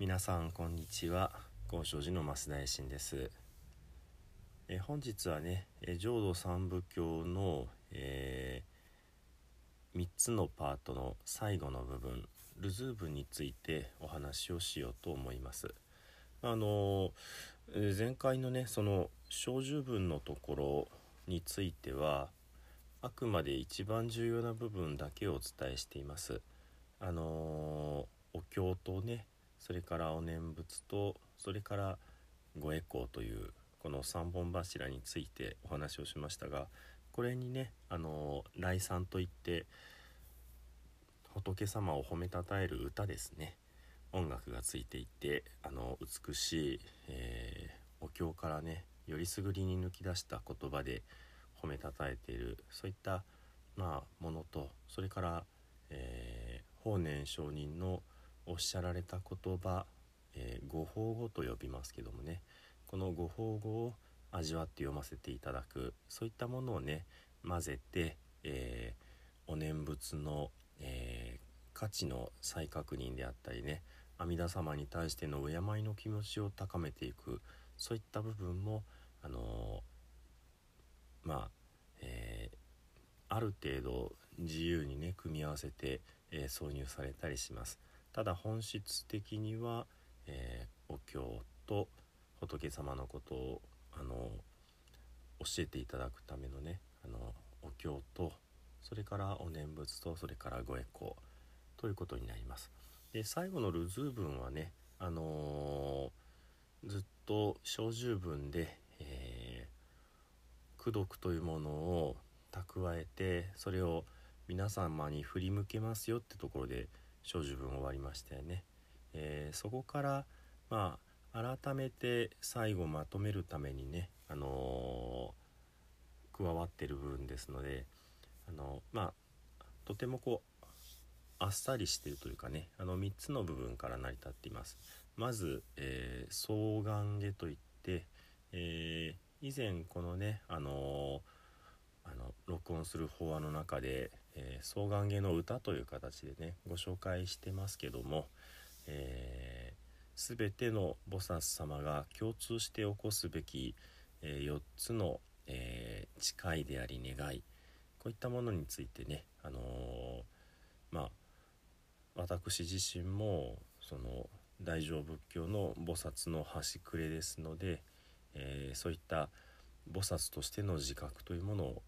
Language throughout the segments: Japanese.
皆さんこんにちは。高尚寺の増田衛進です。え本日はねえ浄土三部教の、えー、3つのパートの最後の部分ルズーブについてお話をしようと思います。あの前回のねその小十分のところについてはあくまで一番重要な部分だけをお伝えしています。あのお経とねそれからお念仏とそれからごエコーというこの3本柱についてお話をしましたがこれにねあの来賛といって仏様を褒めたたえる歌ですね。音楽がついていてあの美しい、えー、お経からねよりすぐりに抜き出した言葉で褒めたたえているそういったまあものとそれから、えー、法然上人の「おっしゃられた言葉、えー、ご法語と呼びますけどもねこのご法語を味わって読ませていただくそういったものをね混ぜて、えー、お念仏の、えー、価値の再確認であったりね阿弥陀様に対しての敬いの気持ちを高めていくそういった部分もあのまあ、えある程度自由にね組み合わせて、え挿入されたりします。ただ本質的には、えー、お経と仏様のことをあの教えていただくためのねあのお経とそれからお念仏とそれからごエコーということになります。で最後のルズー文はね、あのー、ずっと小十文で、えー、功徳というものを蓄えてそれを皆様に振り向けますよってところで小十分終わりましたよね。えー、そこからまあ改めて最後まとめるためにね、あのー、加わってる部分ですので、あのまあとてもこうあっさりしてるというかねあの3つの部分から成り立っています。まず、えー、双眼下といって、えー、以前このね、あのー、あの録音する法話の中で、えー、双眼芸の歌という形でねご紹介してますけども、えー、全ての菩薩様が共通して起こすべき、えー、4つの、えー、誓いであり願いこういったものについてね、あのまあ私自身もその大乗仏教の菩薩の端くれですので、えそういった菩薩としての自覚というものを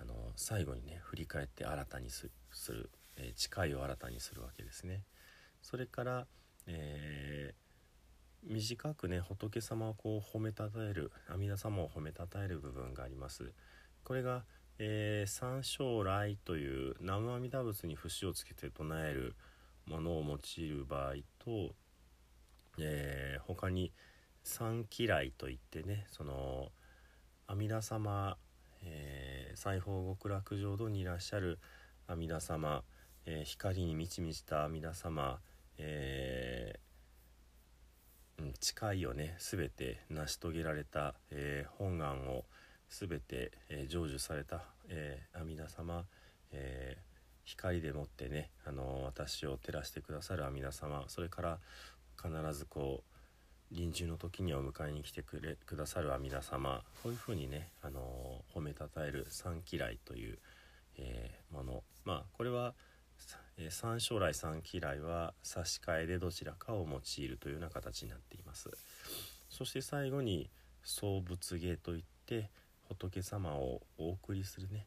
あの最後にね振り返って新たにする、えー、誓いを新たにするわけですね。それから、えー、短くね仏様をこう褒めたたえる阿弥陀様を褒めたたえる部分があります。これが、えー、三将来という南無阿弥陀仏に節をつけて唱えるものを用いる場合と、えー、他に三嫌いといってねその阿弥陀様えー、西方極楽浄土にいらっしゃる阿弥陀様、えー、光に満ち満ちた阿弥陀様、えー、うん、誓いをね全て成し遂げられた、え本願を全て、え成就された、え阿弥陀様、え光でもってね、あの私を照らしてくださる阿弥陀様それから必ずこう臨終の時にお迎えに来てくれくださる阿弥陀様。こういうふうにね、あの褒めたたえる三嫌いという、えー、もの。まあこれは、三将来三嫌いは差し替えでどちらかを用いるというような形になっています。そして最後に総仏芸といって仏様をお送りするね、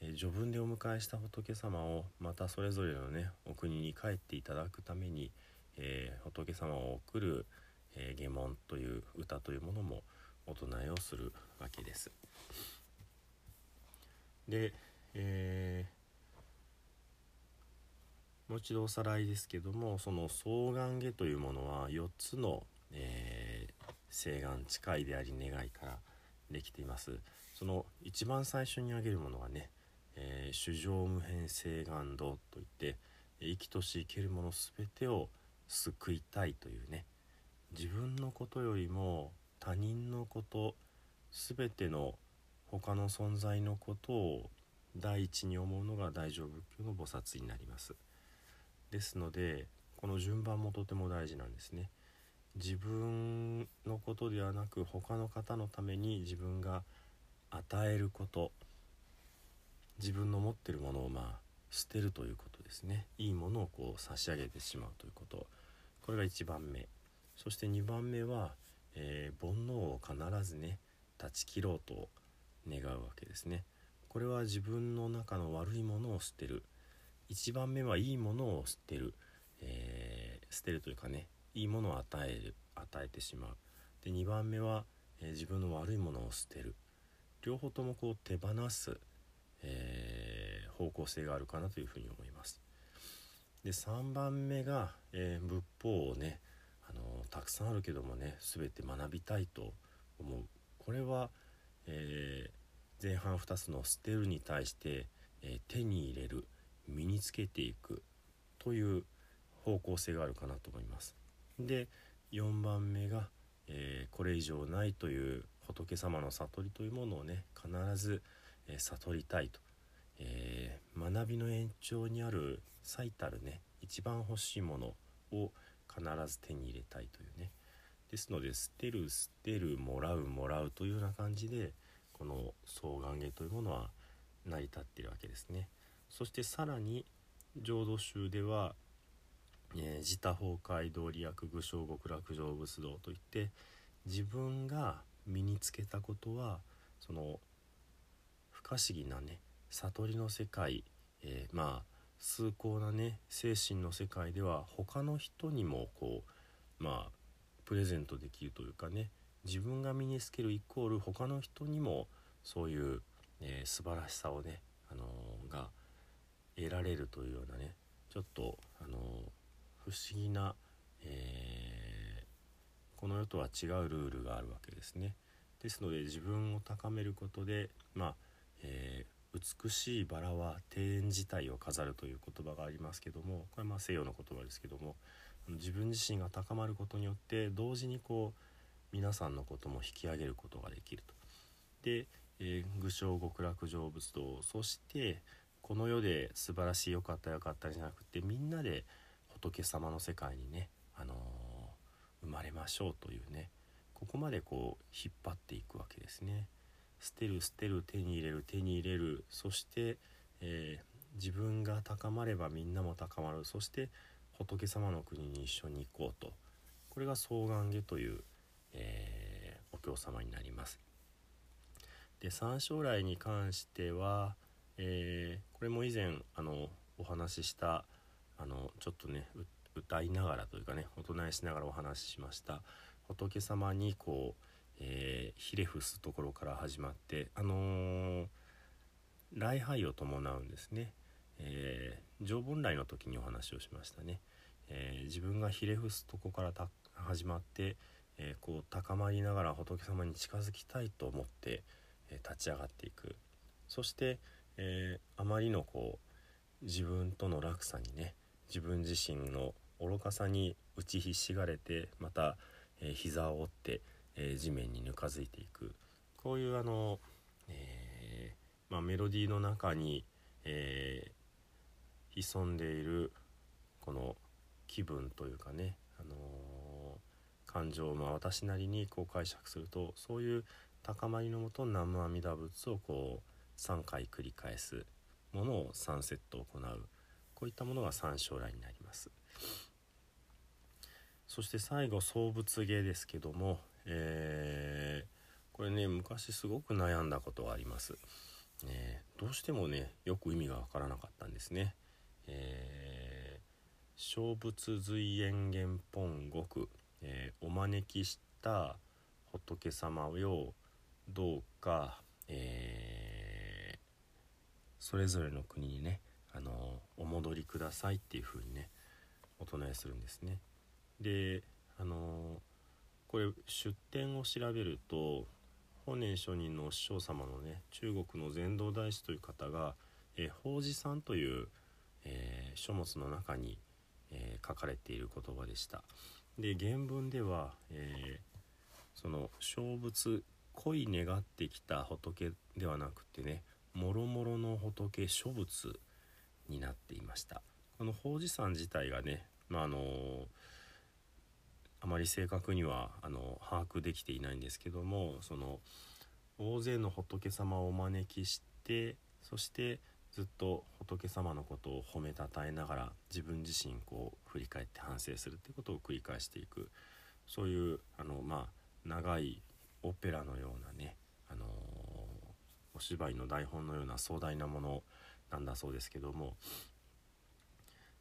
序文でお迎えした仏様をまたそれぞれのねお国に帰っていただくために、えー、仏様を送るえー、下門という歌というものもお唱えをするわけです。で、えー、もう一度おさらいですけどもその双眼下というものは4つの、えー、誓願誓いであり願いからできています。その一番最初に挙げるものはね「えー、主情無変誓願道」といって生きとし生けるもの全てを救いたいというね自分のことよりも他人のこと全ての他の存在のことを第一に思うのが大乗仏教の菩薩になります。ですのでこの順番もとても大事なんですね。自分のことではなく他の方のために自分が与えること自分の持ってるものをまあ捨てるということですねいいものをこう差し上げてしまうということこれが1番目そして2番目は、えー、煩悩を必ずね断ち切ろうと願うわけですね。これは自分の中の悪いものを捨てる。1番目はいいものを捨てる、えー、捨てるというかねいいものを与える与えてしまう。で2番目は、えー、自分の悪いものを捨てる。両方ともこう手放す、えー、方向性があるかなというふうに思います。で3番目が、え仏法をねのたくさんあるけどもね全て学びたいと思う。これは、え前半2つの捨てるに対して、え手に入れる身につけていくという方向性があるかなと思います。で4番目が、えー、これ以上ないという仏様の悟りというものをね必ず、え、悟りたいと、え、学びの延長にある最たるね一番欲しいものを必ず手に入れたいというね。ですので捨てる捨てるもらうもらうというような感じでこの双眼芸というものは成り立っているわけですね。そしてさらに浄土宗ではえー、自他崩壊道理役具象極楽成仏道といって自分が身につけたことはその不可思議なね悟りの世界、えー、まあ崇高なね精神の世界では他の人にもこうまあプレゼントできるというかね自分が身につけるイコール他の人にもそういう、えー、素晴らしさをね、あのー、が得られるというようなねちょっと、あのー不思議な、え、この世とは違うルールがあるわけですね。ですので自分を高めることで、まあえー、美しいバラは庭園自体を飾るという言葉がありますけどもこれまあ西洋の言葉ですけども自分自身が高まることによって同時にこう皆さんのことも引き上げることができると。で、えー、具象極楽成仏道そしてこの世で素晴らしい良かった良かったじゃなくてみんなで仏様の世界にね、あのー、生まれましょうというねここまでこう引っ張っていくわけですね。捨てる捨てる手に入れる手に入れる。そして、えー、自分が高まればみんなも高まる。そして仏様の国に一緒に行こうと。これが双眼下という、えー、お経様になります。で三将来に関しては、えー、これも以前あのお話ししたあのちょっとね歌いながらというかねお唱えしながらお話ししました。仏様にこう、えー、ひれ伏すところから始まってあのー、礼拝を伴うんですね、えー、縄文来の時にお話をしましたね、え、自分がひれ伏すとこから始まって、えこう高まりながら仏様に近づきたいと思って、え立ち上がっていく。そして、えあまりのこう自分との落差にね自分自身の愚かさに打ちひしがれてまた、えー、膝を折って、え、地面にぬかづいていく。こういうあの、えー、まあ、メロディーの中に、え潜んでいるこの気分というかね、あの感情を、まあ、私なりにこう解釈するとそういう高まりのもと南無阿弥陀仏をこう3回繰り返すものを3セット行う。こういったものが三将来になります。そして最後創物芸ですけども、えー、これね昔すごく悩んだことがあります、えー、どうしてもねよく意味がわからなかったんですね。えー、小仏随縁元本国、え、お招きした仏様をどうか、え、それぞれの国にねあのお戻りくださいっていう風にねお唱えするんですね。であのこれ出典を調べると本年上人のお師匠様のね中国の禅道大師という方が「え法事さん」という、えー、書物の中に、えー、書かれている言葉でした。で原文では、えー、その小仏恋願ってきた仏ではなくてねもろもろの仏諸仏になっていましたこの法事山自体がねまああのあまり正確にはあの把握できていないんですけどもその大勢の仏様をお招きしてそしてずっと仏様のことを褒めたたえながら自分自身こう振り返って反省するっていうことを繰り返していく。そういうあのまあ長いオペラのようなね、あのー、お芝居の台本のような壮大なものなんだそうですけども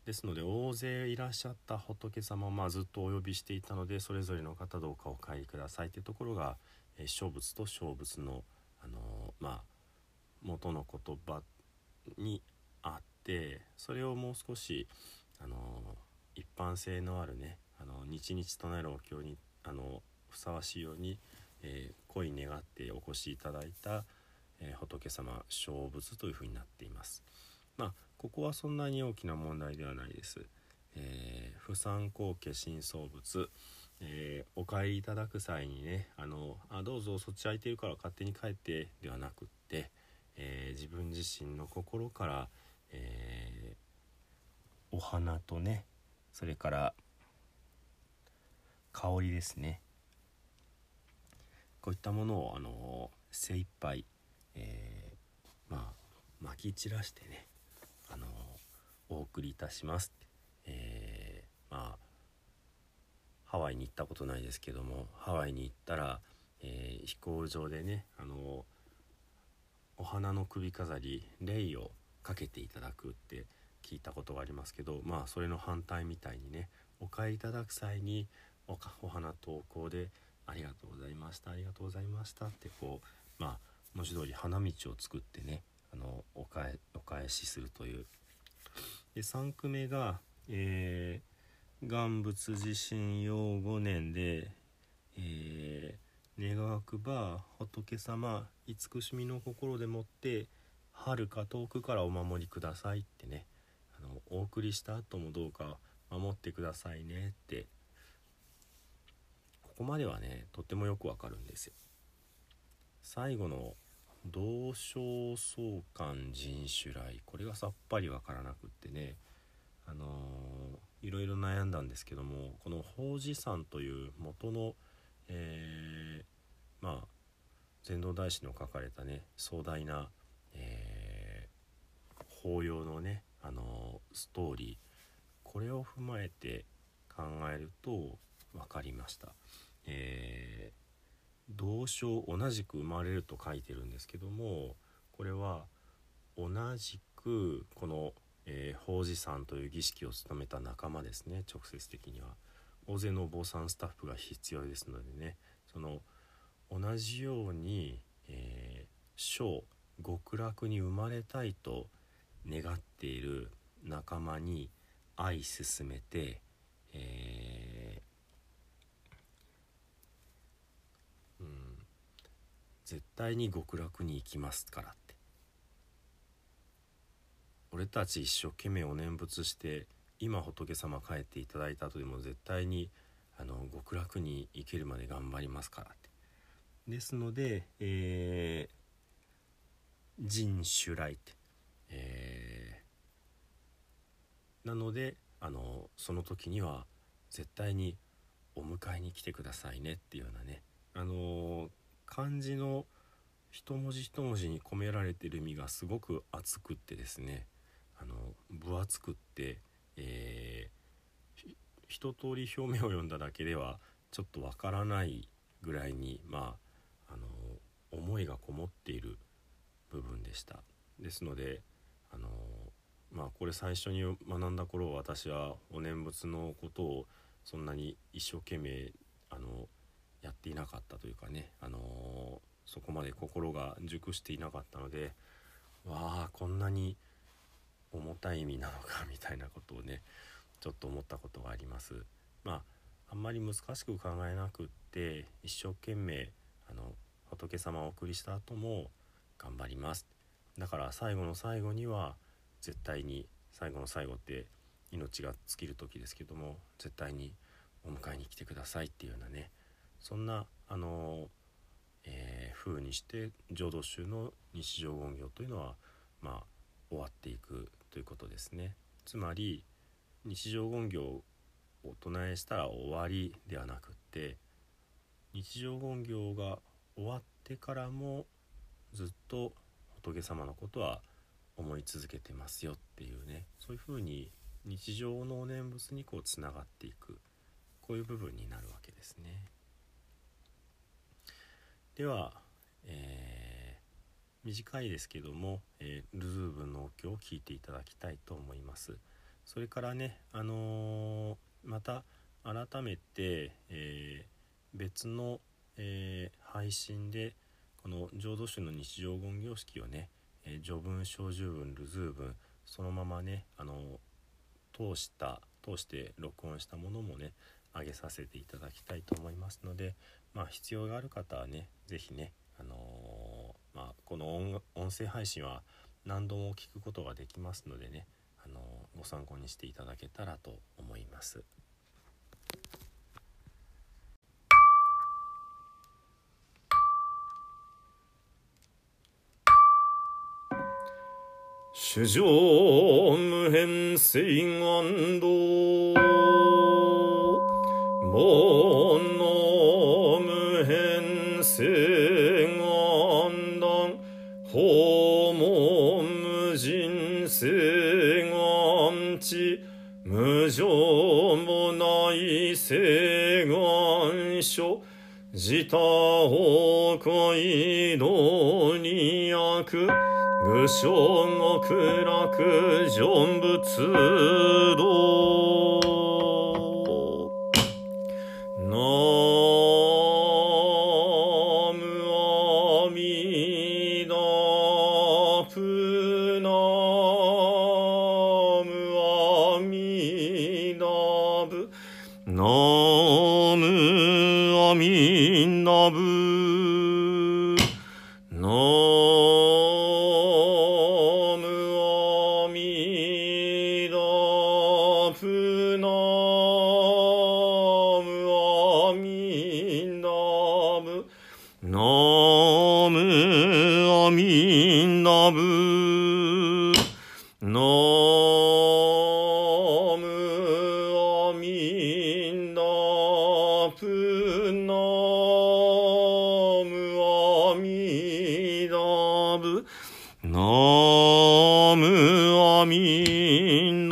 ですので大勢いらっしゃった仏様をまずっとお呼びしていたのでそれぞれの方どうかお帰りくださいってところが、えー、小仏と小仏の、あの、まあ元の言葉にあってそれをもう少し、あの、一般性のあるねあの日々唱えるお経にあのふさわしいように、えー、恋願ってお越しいただいた、えー、仏様小仏というふうになっています。まあここはそんなに大きな問題ではないです。えー、不参考家新創物、えー、お帰りいただく際にねあのあどうぞそっち空いてるから勝手に帰ってではなくって、えー、自分自身の心から、えお花とねそれから香りですねこういったものをあの精一杯、えー、まあ撒き散らしてねお送りいたします、えー、まあハワイに行ったことないですけどもハワイに行ったら、えー、飛行場でねあのお花の首飾りレイをかけていただくって聞いたことがありますけどまあそれの反対みたいにねお買いいただく際におお花投稿で「ありがとうございましたありがとうございました」ってこうまあ文字通り花道を作ってねあのお返お返しするという。で3句目が、えー、願仏地震用5年で、えー、願わくば仏様慈しみの心でもって遥か遠くからお守りくださいってねあのお送りした後もどうか守ってくださいねって。ここまではねとってもよくわかるんですよ。最後の同床相関人種来これがさっぱりわからなくってねあのー、いろいろ悩んだんですけどもこの法事山という元の、えー、まあ禅道大師の書かれたね壮大な、えー、法要のね、あのー、ストーリーこれを踏まえて考えると分かりました。えー、同章同じく生まれると書いてるんですけどもこれは同じくこの、えー、法事さんという儀式を務めた仲間ですね。直接的には。大勢のお坊さんスタッフが必要ですのでね。その同じように、えー、小極楽に生まれたいと願っている仲間に愛進めて、えー絶対に極楽に行きますからって。俺たち一生懸命お念仏して今仏様帰っていただいた後でも絶対にあの極楽に行けるまで頑張りますからって。ですので、えー、人種来って、えー、なのであのその時には絶対にお迎えに来てくださいねっていうようなねあの漢字の一文字一文字に込められてる意味がすごく厚くってですねあの分厚くって、えー、一通り表面を読んだだけではちょっとわからないぐらいにまああの思いがこもっている部分でした。ですのであのまあこれ最初に学んだ頃私はお念仏のことをそんなに一生懸命あのやっていなかったというかね、あのー、そこまで心が熟していなかったのでわあこんなに重たい意味なのかみたいなことをねちょっと思ったことがあります。まああんまり難しく考えなくって一生懸命あの仏様をお送りした後も頑張りますだから最後の最後には絶対に最後の最後って命が尽きる時ですけども絶対にお迎えに来てくださいっていうようなねそんなあの、えー、風にして浄土宗の日常言行というのはまあ終わっていくということですね。つまり日常言行お唱えしたら終わりではなくって日常言行が終わってからもずっと仏様のことは思い続けてますよっていうねそういうふうに日常のお念仏にこうつながっていくこういう部分になるわけですね。では、えー、短いですけども、えー、ルズーブのお経を聞いていただきたいと思います。それからね、あのー、また改めて、え別の、え配信でこの浄土宗の日常言行式をね、え序文小十文ルズー文そのままねあの通した通して録音したものもね上げさせていただきたいと思いますので、まあ、必要がある方はね是非ね、あのー、まあ、この音声配信は何度も聞くことができますのでね、あのー、ご参考にしていただけたらと思います。主上無変性願道願書自他崩壊道に悪無償極楽成仏道。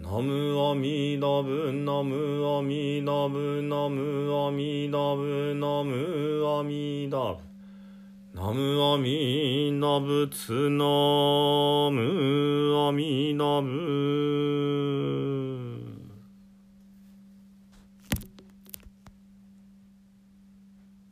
ナムアミダブナムアミダブナムアミダブナムアミダブ。ナムアミナブツナムアミナブ